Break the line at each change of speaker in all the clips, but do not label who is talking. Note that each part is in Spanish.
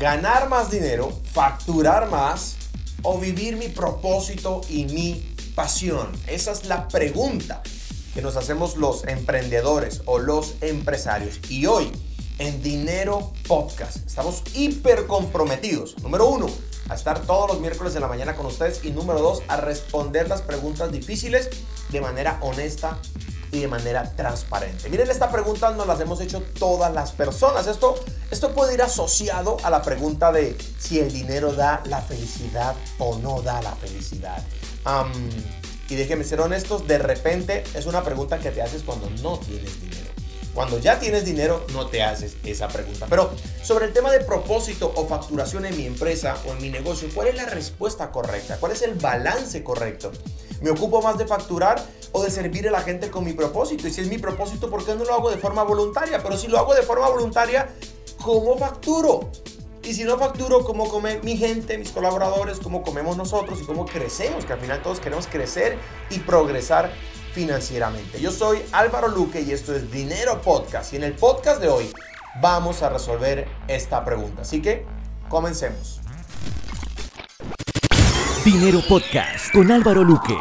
ganar más dinero, facturar más o vivir mi propósito y mi pasión? Esa es la pregunta que nos hacemos los emprendedores o los empresarios. Y hoy, en Dinero Podcast, estamos hiper comprometidos. Número uno, a estar todos los miércoles de la mañana con ustedes. Y número dos, a responder las preguntas difíciles de manera honesta y de manera transparente. Miren, esta pregunta nos las hemos hecho todas las personas. Esto, esto puede ir asociado a la pregunta de si el dinero da la felicidad o no da la felicidad. y déjenme ser honestos, de repente es una pregunta que te haces cuando no tienes dinero. Cuando ya tienes dinero, no te haces esa pregunta. Pero sobre el tema de propósito o facturación en mi empresa o en mi negocio, ¿cuál es la respuesta correcta? ¿Cuál es el balance correcto? ¿Me ocupo más de facturar o de servir a la gente con mi propósito? Y si es mi propósito, ¿por qué no lo hago de forma voluntaria? Pero si lo hago de forma voluntaria, ¿cómo facturo? Y si no facturo, ¿cómo come mi gente, mis colaboradores? ¿Cómo comemos nosotros? ¿Y cómo crecemos? Que al final todos queremos crecer y progresar financieramente. Yo soy Álvaro Luque y esto es Dinero Podcast. Y en el podcast de hoy vamos a resolver esta pregunta. Así que comencemos.
Dinero Podcast con Álvaro Luque.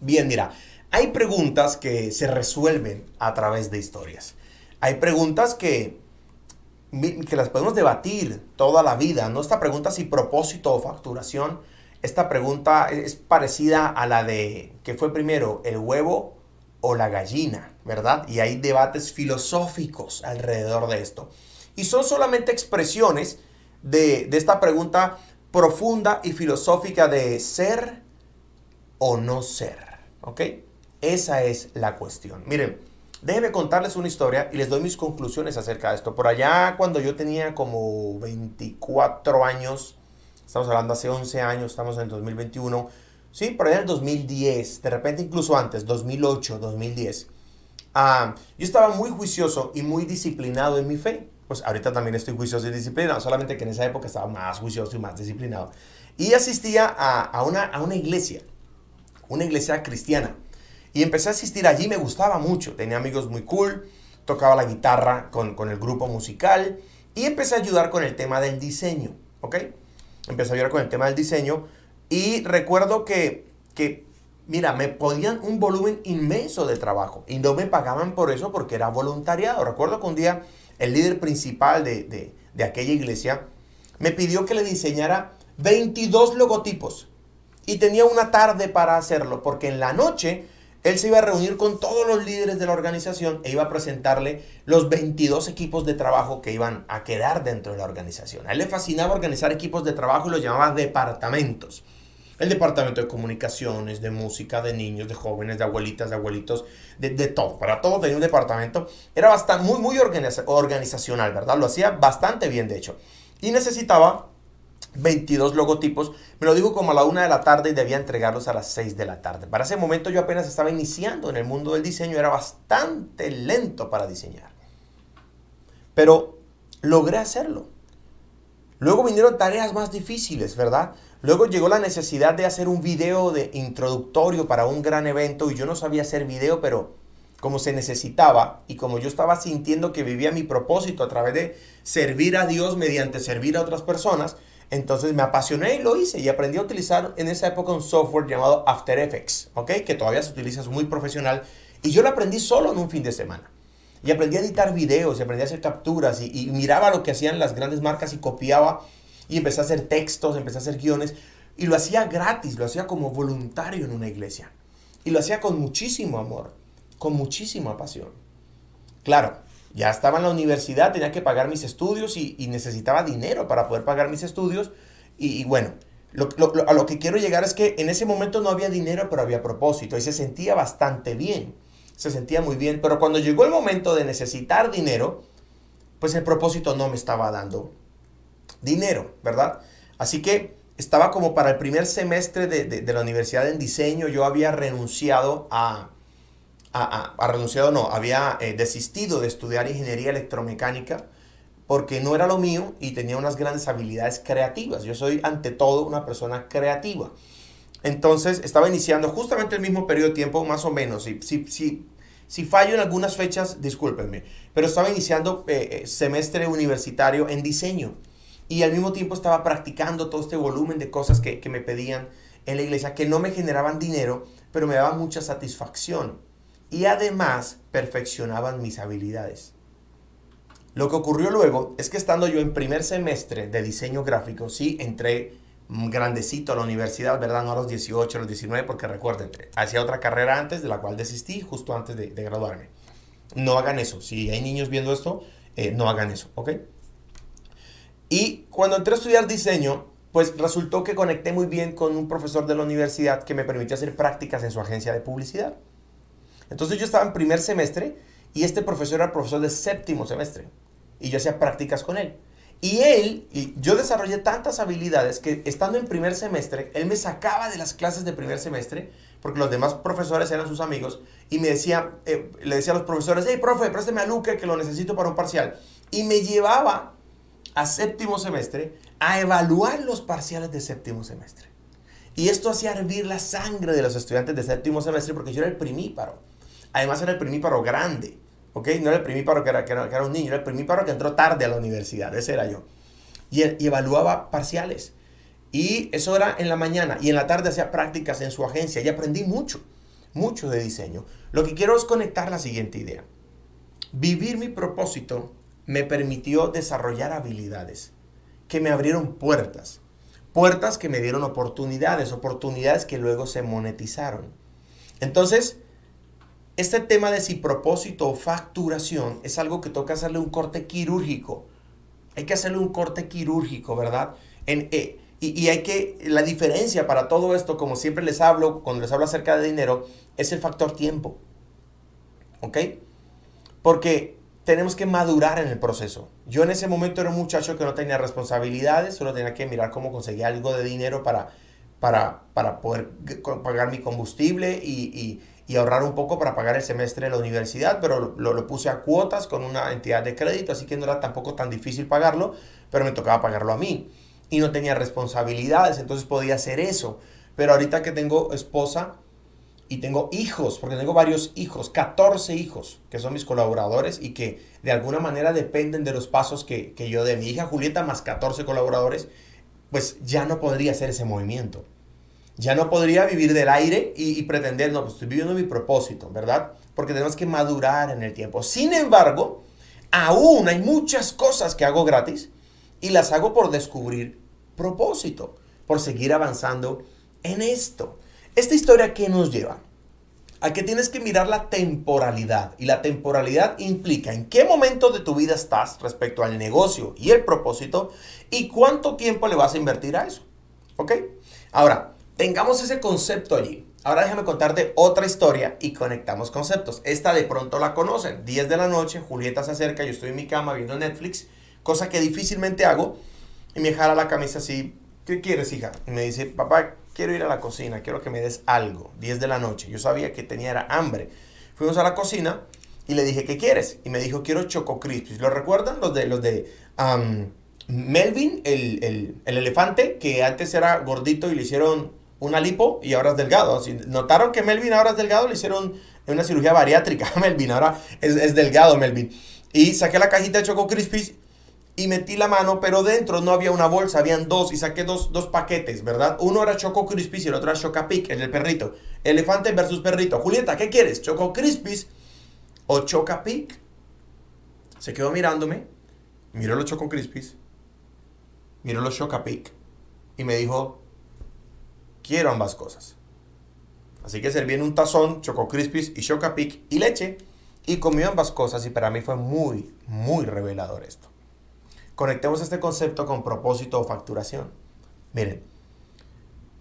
Bien, mira, hay preguntas que se resuelven a través de historias. Hay preguntas que, que las podemos debatir toda la vida. No esta pregunta si propósito o facturación esta pregunta es parecida a la de ¿qué fue primero, el huevo o la gallina? ¿Verdad? Y hay debates filosóficos alrededor de esto. Y son solamente expresiones de, esta pregunta profunda y filosófica de ser o no ser. ¿Ok? Esa es la cuestión. Miren, déjenme contarles una historia y les doy mis conclusiones acerca de esto. Por allá, cuando yo tenía como 24 años, Estamos hablando hace 11 años, estamos en el 2021. Sí, por ahí en el 2010, de repente incluso antes, 2008, 2010. Ah, yo estaba muy juicioso y muy disciplinado en mi fe. Pues ahorita también estoy juicioso y disciplinado, solamente que en esa época estaba más juicioso y más disciplinado. Y asistía a, una, a una iglesia, una iglesia cristiana. Y empecé a asistir allí, me gustaba mucho. Tenía amigos muy cool, tocaba la guitarra con, con el grupo musical y empecé a ayudar con el tema del diseño, ¿ok? empecé a ayudar con el tema del diseño y recuerdo que, que, mira, me podían un volumen inmenso de trabajo y no me pagaban por eso porque era voluntariado. Recuerdo que un día el líder principal de, de aquella iglesia me pidió que le diseñara 22 logotipos y tenía una tarde para hacerlo porque en la noche él se iba a reunir con todos los líderes de la organización e iba a presentarle los 22 equipos de trabajo que iban a quedar dentro de la organización. A él le fascinaba organizar equipos de trabajo y los llamaba departamentos. El departamento de comunicaciones, de música, de niños, de jóvenes, de abuelitas, de abuelitos, de, todo. Para todo tenía un departamento. Era bastante, muy, muy organizacional, ¿verdad? Lo hacía bastante bien, de hecho. Y necesitaba 22 logotipos. Me lo dijo como a la una de la tarde y debía entregarlos a las 6 de la tarde. Para ese momento yo apenas estaba iniciando en el mundo del diseño, era bastante lento para diseñar. Pero logré hacerlo. Luego vinieron tareas más difíciles, ¿verdad? Luego llegó la necesidad de hacer un video de introductorio para un gran evento y yo no sabía hacer video, pero como se necesitaba y como yo estaba sintiendo que vivía mi propósito a través de servir a Dios mediante servir a otras personas, entonces me apasioné y lo hice y aprendí a utilizar en esa época un software llamado After Effects, ¿ok? Que todavía se utiliza, es muy profesional. Y yo lo aprendí solo en un fin de semana. Y aprendí a editar videos, y aprendí a hacer capturas y, miraba lo que hacían las grandes marcas y copiaba y empecé a hacer textos, empecé a hacer guiones y lo hacía gratis, lo hacía como voluntario en una iglesia. Y lo hacía con muchísimo amor, con muchísima pasión. Claro, ya estaba en la universidad, tenía que pagar mis estudios y, necesitaba dinero para poder pagar mis estudios. Y, bueno, a lo que quiero llegar es que en ese momento no había dinero, pero había propósito y se sentía bastante bien. Se sentía muy bien, pero cuando llegó el momento de necesitar dinero, pues el propósito no me estaba dando dinero, ¿verdad? Así que estaba como para el primer semestre de la universidad en diseño, yo había renunciado a, ha, renunciado, no, había eh, desistido de estudiar ingeniería electromecánica porque no era lo mío y tenía unas grandes habilidades creativas. Yo soy ante todo una persona creativa. Entonces estaba iniciando justamente el mismo periodo de tiempo, más o menos. Si, si, si, si fallo en algunas fechas, discúlpenme. Pero estaba iniciando eh, eh, semestre universitario en diseño. y al mismo tiempo estaba practicando todo este volumen de cosas que, que me pedían en la iglesia que no me generaban dinero, pero me daban mucha satisfacción. Y además perfeccionaban mis habilidades. Lo que ocurrió luego es que estando yo en primer semestre de diseño gráfico, sí, entré grandecito a la universidad, ¿verdad? No a los 18, a los 19, porque recuerden, hacía otra carrera antes, de la cual desistí justo antes de, graduarme. No hagan eso. Si hay niños viendo esto, eh, no hagan eso, ¿ok? Y cuando entré a estudiar diseño, pues resultó que conecté muy bien con un profesor de la universidad que me permitió hacer prácticas en su agencia de publicidad. Entonces yo estaba en primer semestre y este profesor era profesor de séptimo semestre y yo hacía prácticas con él. Y él, y yo desarrollé tantas habilidades que estando en primer semestre, él me sacaba de las clases de primer semestre, porque los demás profesores eran sus amigos, y me decía, eh, le decía a los profesores, hey, profe, présteme a Luque que lo necesito para un parcial. Y me llevaba a séptimo semestre a evaluar los parciales de séptimo semestre. Y esto hacía hervir la sangre de los estudiantes de séptimo semestre porque yo era el primíparo. Además era el primíparo grande. ¿Ok? No era el primíparo que era, que era, un niño, era el primíparo que entró tarde a la universidad, ese era yo. Y, evaluaba parciales. Y eso era en la mañana. Y en la tarde hacía prácticas en su agencia. Y aprendí mucho, mucho de diseño. Lo que quiero es conectar la siguiente idea. Vivir mi propósito me permitió desarrollar habilidades que me abrieron puertas. Puertas que me dieron oportunidades, oportunidades que luego se monetizaron. Entonces, este tema de si propósito o facturación es algo que toca hacerle un corte quirúrgico. Hay que hacerle un corte quirúrgico, ¿verdad? En, eh, y, hay que, la diferencia para todo esto, como siempre les hablo, cuando les hablo acerca de dinero, es el factor tiempo. ¿Ok? Porque tenemos que madurar en el proceso. Yo en ese momento era un muchacho que no tenía responsabilidades, solo tenía que mirar cómo conseguir algo de dinero para, para, para poder pagar mi combustible y y ahorrar un poco para pagar el semestre de la universidad, pero lo, lo, puse a cuotas con una entidad de crédito, así que no era tampoco tan difícil pagarlo, pero me tocaba pagarlo a mí. Y no tenía responsabilidades, entonces podía hacer eso. Pero ahorita que tengo esposa y tengo hijos, porque tengo varios hijos, 14 hijos, que son mis colaboradores y que de alguna manera dependen de los pasos que, que yo de mi hija Julieta más 14 colaboradores, pues ya no podría hacer ese movimiento. Ya no podría vivir del aire y, pretender, no, pues estoy viviendo mi propósito, ¿verdad? Porque tenemos que madurar en el tiempo. Sin embargo, aún hay muchas cosas que hago gratis y las hago por descubrir propósito, por seguir avanzando en esto. Esta historia que nos lleva a que tienes que mirar la temporalidad y la temporalidad implica en qué momento de tu vida estás respecto al negocio y el propósito y cuánto tiempo le vas a invertir a eso. ¿Ok? Ahora, tengamos ese concepto allí. Ahora déjame contarte otra historia y conectamos conceptos. Esta de pronto la conocen. 10 de la noche, Julieta se acerca, yo estoy en mi cama viendo Netflix, cosa que difícilmente hago, y me jala la camisa así, ¿qué quieres, hija? Y me dice, papá, quiero ir a la cocina, quiero que me des algo. 10 de la noche. Yo sabía que tenía hambre. Fuimos a la cocina y le dije, ¿qué quieres? Y me dijo, quiero Choco Crispis. ¿Lo recuerdan? Los de, los de Melvin, el, el, el elefante, que antes era gordito y le hicieron una lipo y ahora es delgado. Notaron que Melvin ahora es delgado, le hicieron una cirugía bariátrica Melvin, ahora es, delgado Melvin. Y saqué la cajita de Choco Crispies y metí la mano, pero dentro no había una bolsa, habían dos y saqué dos, paquetes, ¿verdad? Uno era Choco Crispies y el otro era Chocapic, el perrito. Elefante versus perrito. Julieta, ¿qué quieres? ¿Choco Crispies o Chocapic? Se quedó mirándome, miró los Choco Crispies, miró los Chocapic y me dijo, quiero ambas cosas. Así que serví en un tazón Choco Crispies y Chocapic y leche y comió ambas cosas y para mí fue muy, muy revelador esto. Conectemos este concepto con propósito o facturación. Miren,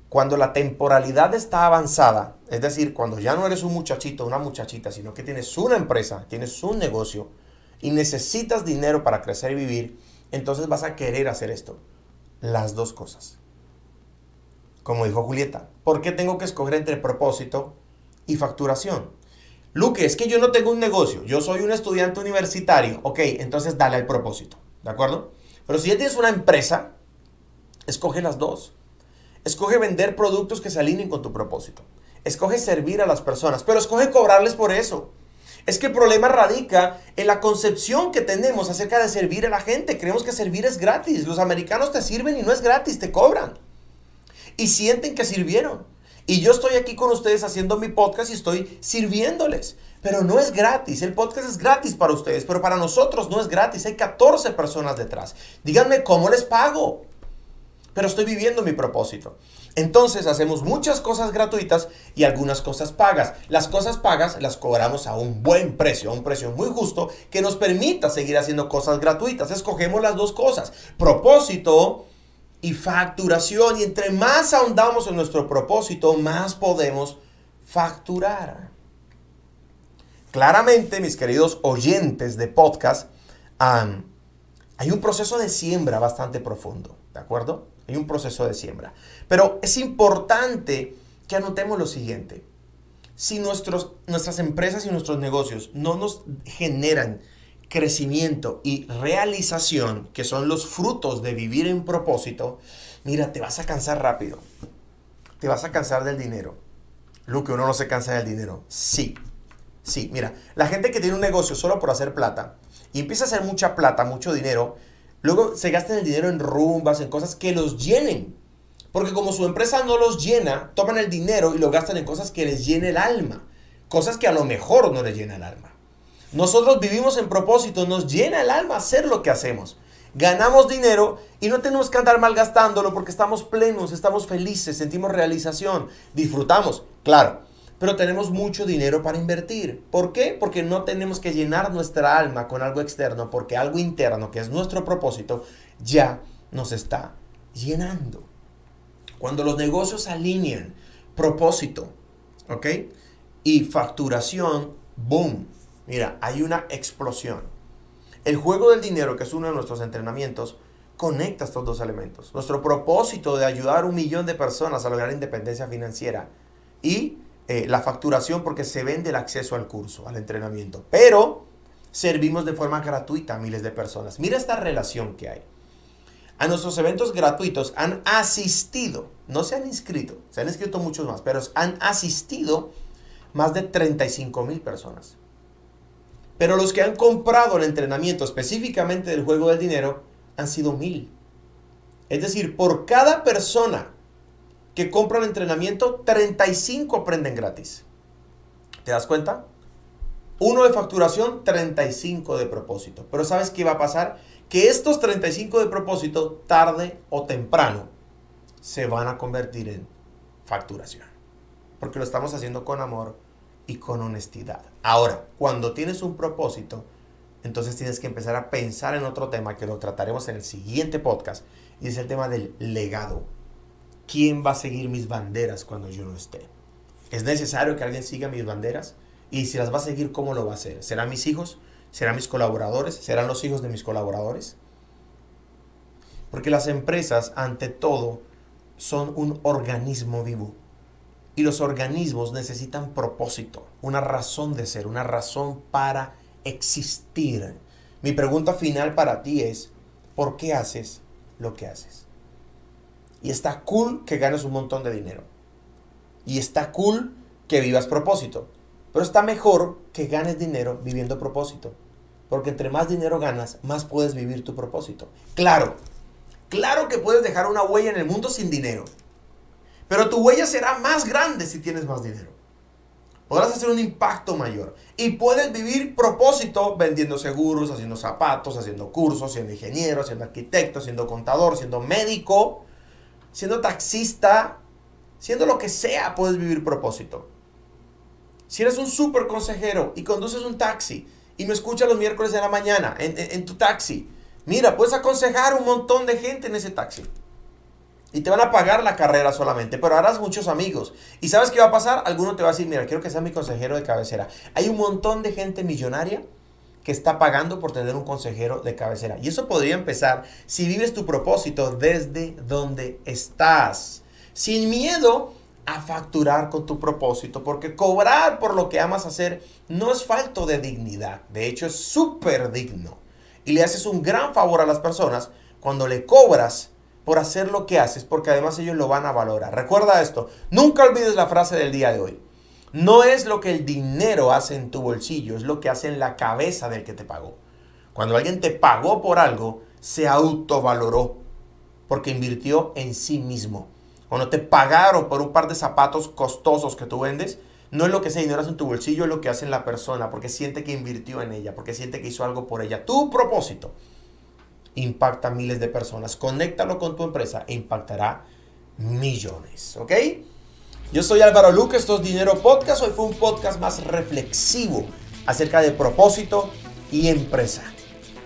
cuando la temporalidad está avanzada, es decir, cuando ya no eres un muchachito, una muchachita, sino que tienes una empresa, tienes un negocio y necesitas dinero para crecer y vivir, entonces vas a querer hacer esto. Las dos cosas como dijo Julieta. ¿Por qué tengo que escoger entre propósito y facturación? Luque, es que yo no tengo un negocio, yo soy un estudiante universitario. Ok, entonces dale al propósito, ¿de acuerdo? Pero si ya tienes una empresa, escoge las dos. Escoge vender productos que se alineen con tu propósito. Escoge servir a las personas, pero escoge cobrarles por eso. Es que el problema radica en la concepción que tenemos acerca de servir a la gente. Creemos que servir es gratis. Los americanos te sirven y no es gratis, te cobran. Y sienten que sirvieron. Y yo estoy aquí con ustedes haciendo mi podcast y estoy sirviéndoles. Pero no es gratis. El podcast es gratis para ustedes, pero para nosotros no es gratis. Hay 14 personas detrás. Díganme cómo les pago. Pero estoy viviendo mi propósito. Entonces hacemos muchas cosas gratuitas y algunas cosas pagas. Las cosas pagas las cobramos a un buen precio, a un precio muy justo que nos permita seguir haciendo cosas gratuitas. Escogemos las dos cosas, propósito y facturación. Y entre más ahondamos en nuestro propósito, más podemos facturar. Claramente, mis queridos oyentes de podcast, hay un proceso de siembra bastante profundo, ¿de acuerdo? Hay un proceso de siembra. Pero es importante que anotemos lo siguiente. Si nuestros, nuestras empresas y nuestros negocios no nos generan crecimiento y realización, que son los frutos de vivir en propósito, mira, te vas a cansar rápido. Te vas a cansar del dinero. Lo que uno no se cansa del dinero. Sí. Sí, mira, la gente que tiene un negocio solo por hacer plata y empieza a hacer mucha plata, mucho dinero, Luego se gastan el dinero en rumbas, en cosas que los llenen. Porque como su empresa no los llena, toman el dinero y lo gastan en cosas que les llene el alma. Cosas que a lo mejor no les llena el alma. Nosotros vivimos en propósito, nos llena el alma hacer lo que hacemos. Ganamos dinero y no tenemos que andar malgastándolo porque estamos plenos, estamos felices, sentimos realización, disfrutamos. Claro, pero tenemos mucho dinero para invertir. ¿Por qué? Porque no tenemos que llenar nuestra alma con algo externo, porque algo interno, que es nuestro propósito, ya nos está llenando. Cuando los negocios alinean propósito, ¿ok? Y facturación, boom. Mira, hay una explosión. El juego del dinero, que es uno de nuestros entrenamientos, conecta estos dos elementos. Nuestro propósito de ayudar a un millón de personas a lograr independencia financiera y eh, la facturación porque se vende el acceso al curso, al entrenamiento. Pero servimos de forma gratuita a miles de personas. Mira esta relación que hay. A nuestros eventos gratuitos han asistido, no se han inscrito, se han inscrito muchos más, pero han asistido más de 35 mil personas. Pero los que han comprado el entrenamiento específicamente del juego del dinero han sido mil. Es decir, por cada persona que compran entrenamiento, 35 aprenden gratis. ¿Te das cuenta? Uno de facturación, 35 de propósito. Pero ¿sabes qué va a pasar? Que estos 35 de propósito, tarde o temprano, se van a convertir en facturación. Porque lo estamos haciendo con amor y con honestidad. Ahora, cuando tienes un propósito, entonces tienes que empezar a pensar en otro tema que lo trataremos en el siguiente podcast. Y es el tema del legado. ¿quién va a seguir mis banderas cuando yo no esté? ¿Es necesario que alguien siga mis banderas? Y si las va a seguir, ¿cómo lo va a hacer? ¿Serán mis hijos? ¿Serán mis colaboradores? ¿Serán los hijos de mis colaboradores? Porque las empresas, ante todo, son un organismo vivo. Y los organismos necesitan propósito, una razón de ser, una razón para existir. Mi pregunta final para ti es, ¿por qué haces lo que haces? Y está cool que ganes un montón de dinero. Y está cool que vivas propósito. Pero está mejor que ganes dinero viviendo propósito. Porque entre más dinero ganas, más puedes vivir tu propósito. Claro, claro que puedes dejar una huella en el mundo sin dinero. Pero tu huella será más grande si tienes más dinero. Podrás hacer un impacto mayor. Y puedes vivir propósito vendiendo seguros, haciendo zapatos, haciendo cursos, siendo ingeniero, siendo arquitecto, siendo contador, siendo médico siendo taxista, siendo lo que sea, puedes vivir propósito. Si eres un súper consejero y conduces un taxi y me escuchas los miércoles de la mañana en, tu taxi, mira, puedes aconsejar un montón de gente en ese taxi. Y te van a pagar la carrera solamente, pero harás muchos amigos. ¿Y sabes qué va a pasar? Alguno te va a decir, mira, quiero que sea mi consejero de cabecera. Hay un montón de gente millonaria que está pagando por tener un consejero de cabecera. Y eso podría empezar si vives tu propósito desde donde estás, sin miedo a facturar con tu propósito, porque cobrar por lo que amas hacer no es falto de dignidad, de hecho es súper digno. Y le haces un gran favor a las personas cuando le cobras por hacer lo que haces, porque además ellos lo van a valorar. Recuerda esto, nunca olvides la frase del día de hoy. No es lo que el dinero hace en tu bolsillo, es lo que hace en la cabeza del que te pagó. Cuando alguien te pagó por algo, se autovaloró porque invirtió en sí mismo. Cuando te pagaron por un par de zapatos costosos que tú vendes, no es lo que ese dinero hace en tu bolsillo, es lo que hace en la persona, porque siente que invirtió en ella, porque siente que hizo algo por ella. Tu propósito impacta a miles de personas. Conéctalo con tu empresa e impactará millones, ¿ok? Yo soy Álvaro Luque, esto es Dinero Podcast. Hoy fue un podcast más reflexivo acerca de propósito y empresa.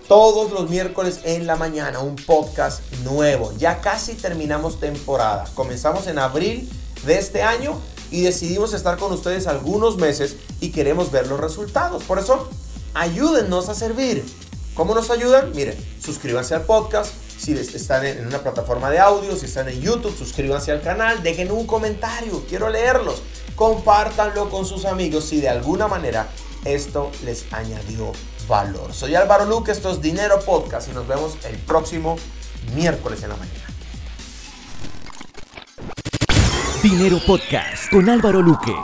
Todos los miércoles en la mañana un podcast nuevo. Ya casi terminamos temporada. Comenzamos en abril de este año y decidimos estar con ustedes algunos meses y queremos ver los resultados. Por eso, ayúdennos a servir. ¿Cómo nos ayudan? Miren, suscríbanse al podcast si están en una plataforma de audio, si están en YouTube, suscríbanse al canal, dejen un comentario, quiero leerlos. Compártanlo con sus amigos si de alguna manera esto les añadió valor. Soy Álvaro Luque, esto es Dinero Podcast y nos vemos el próximo miércoles en la mañana.
Dinero Podcast con Álvaro Luque.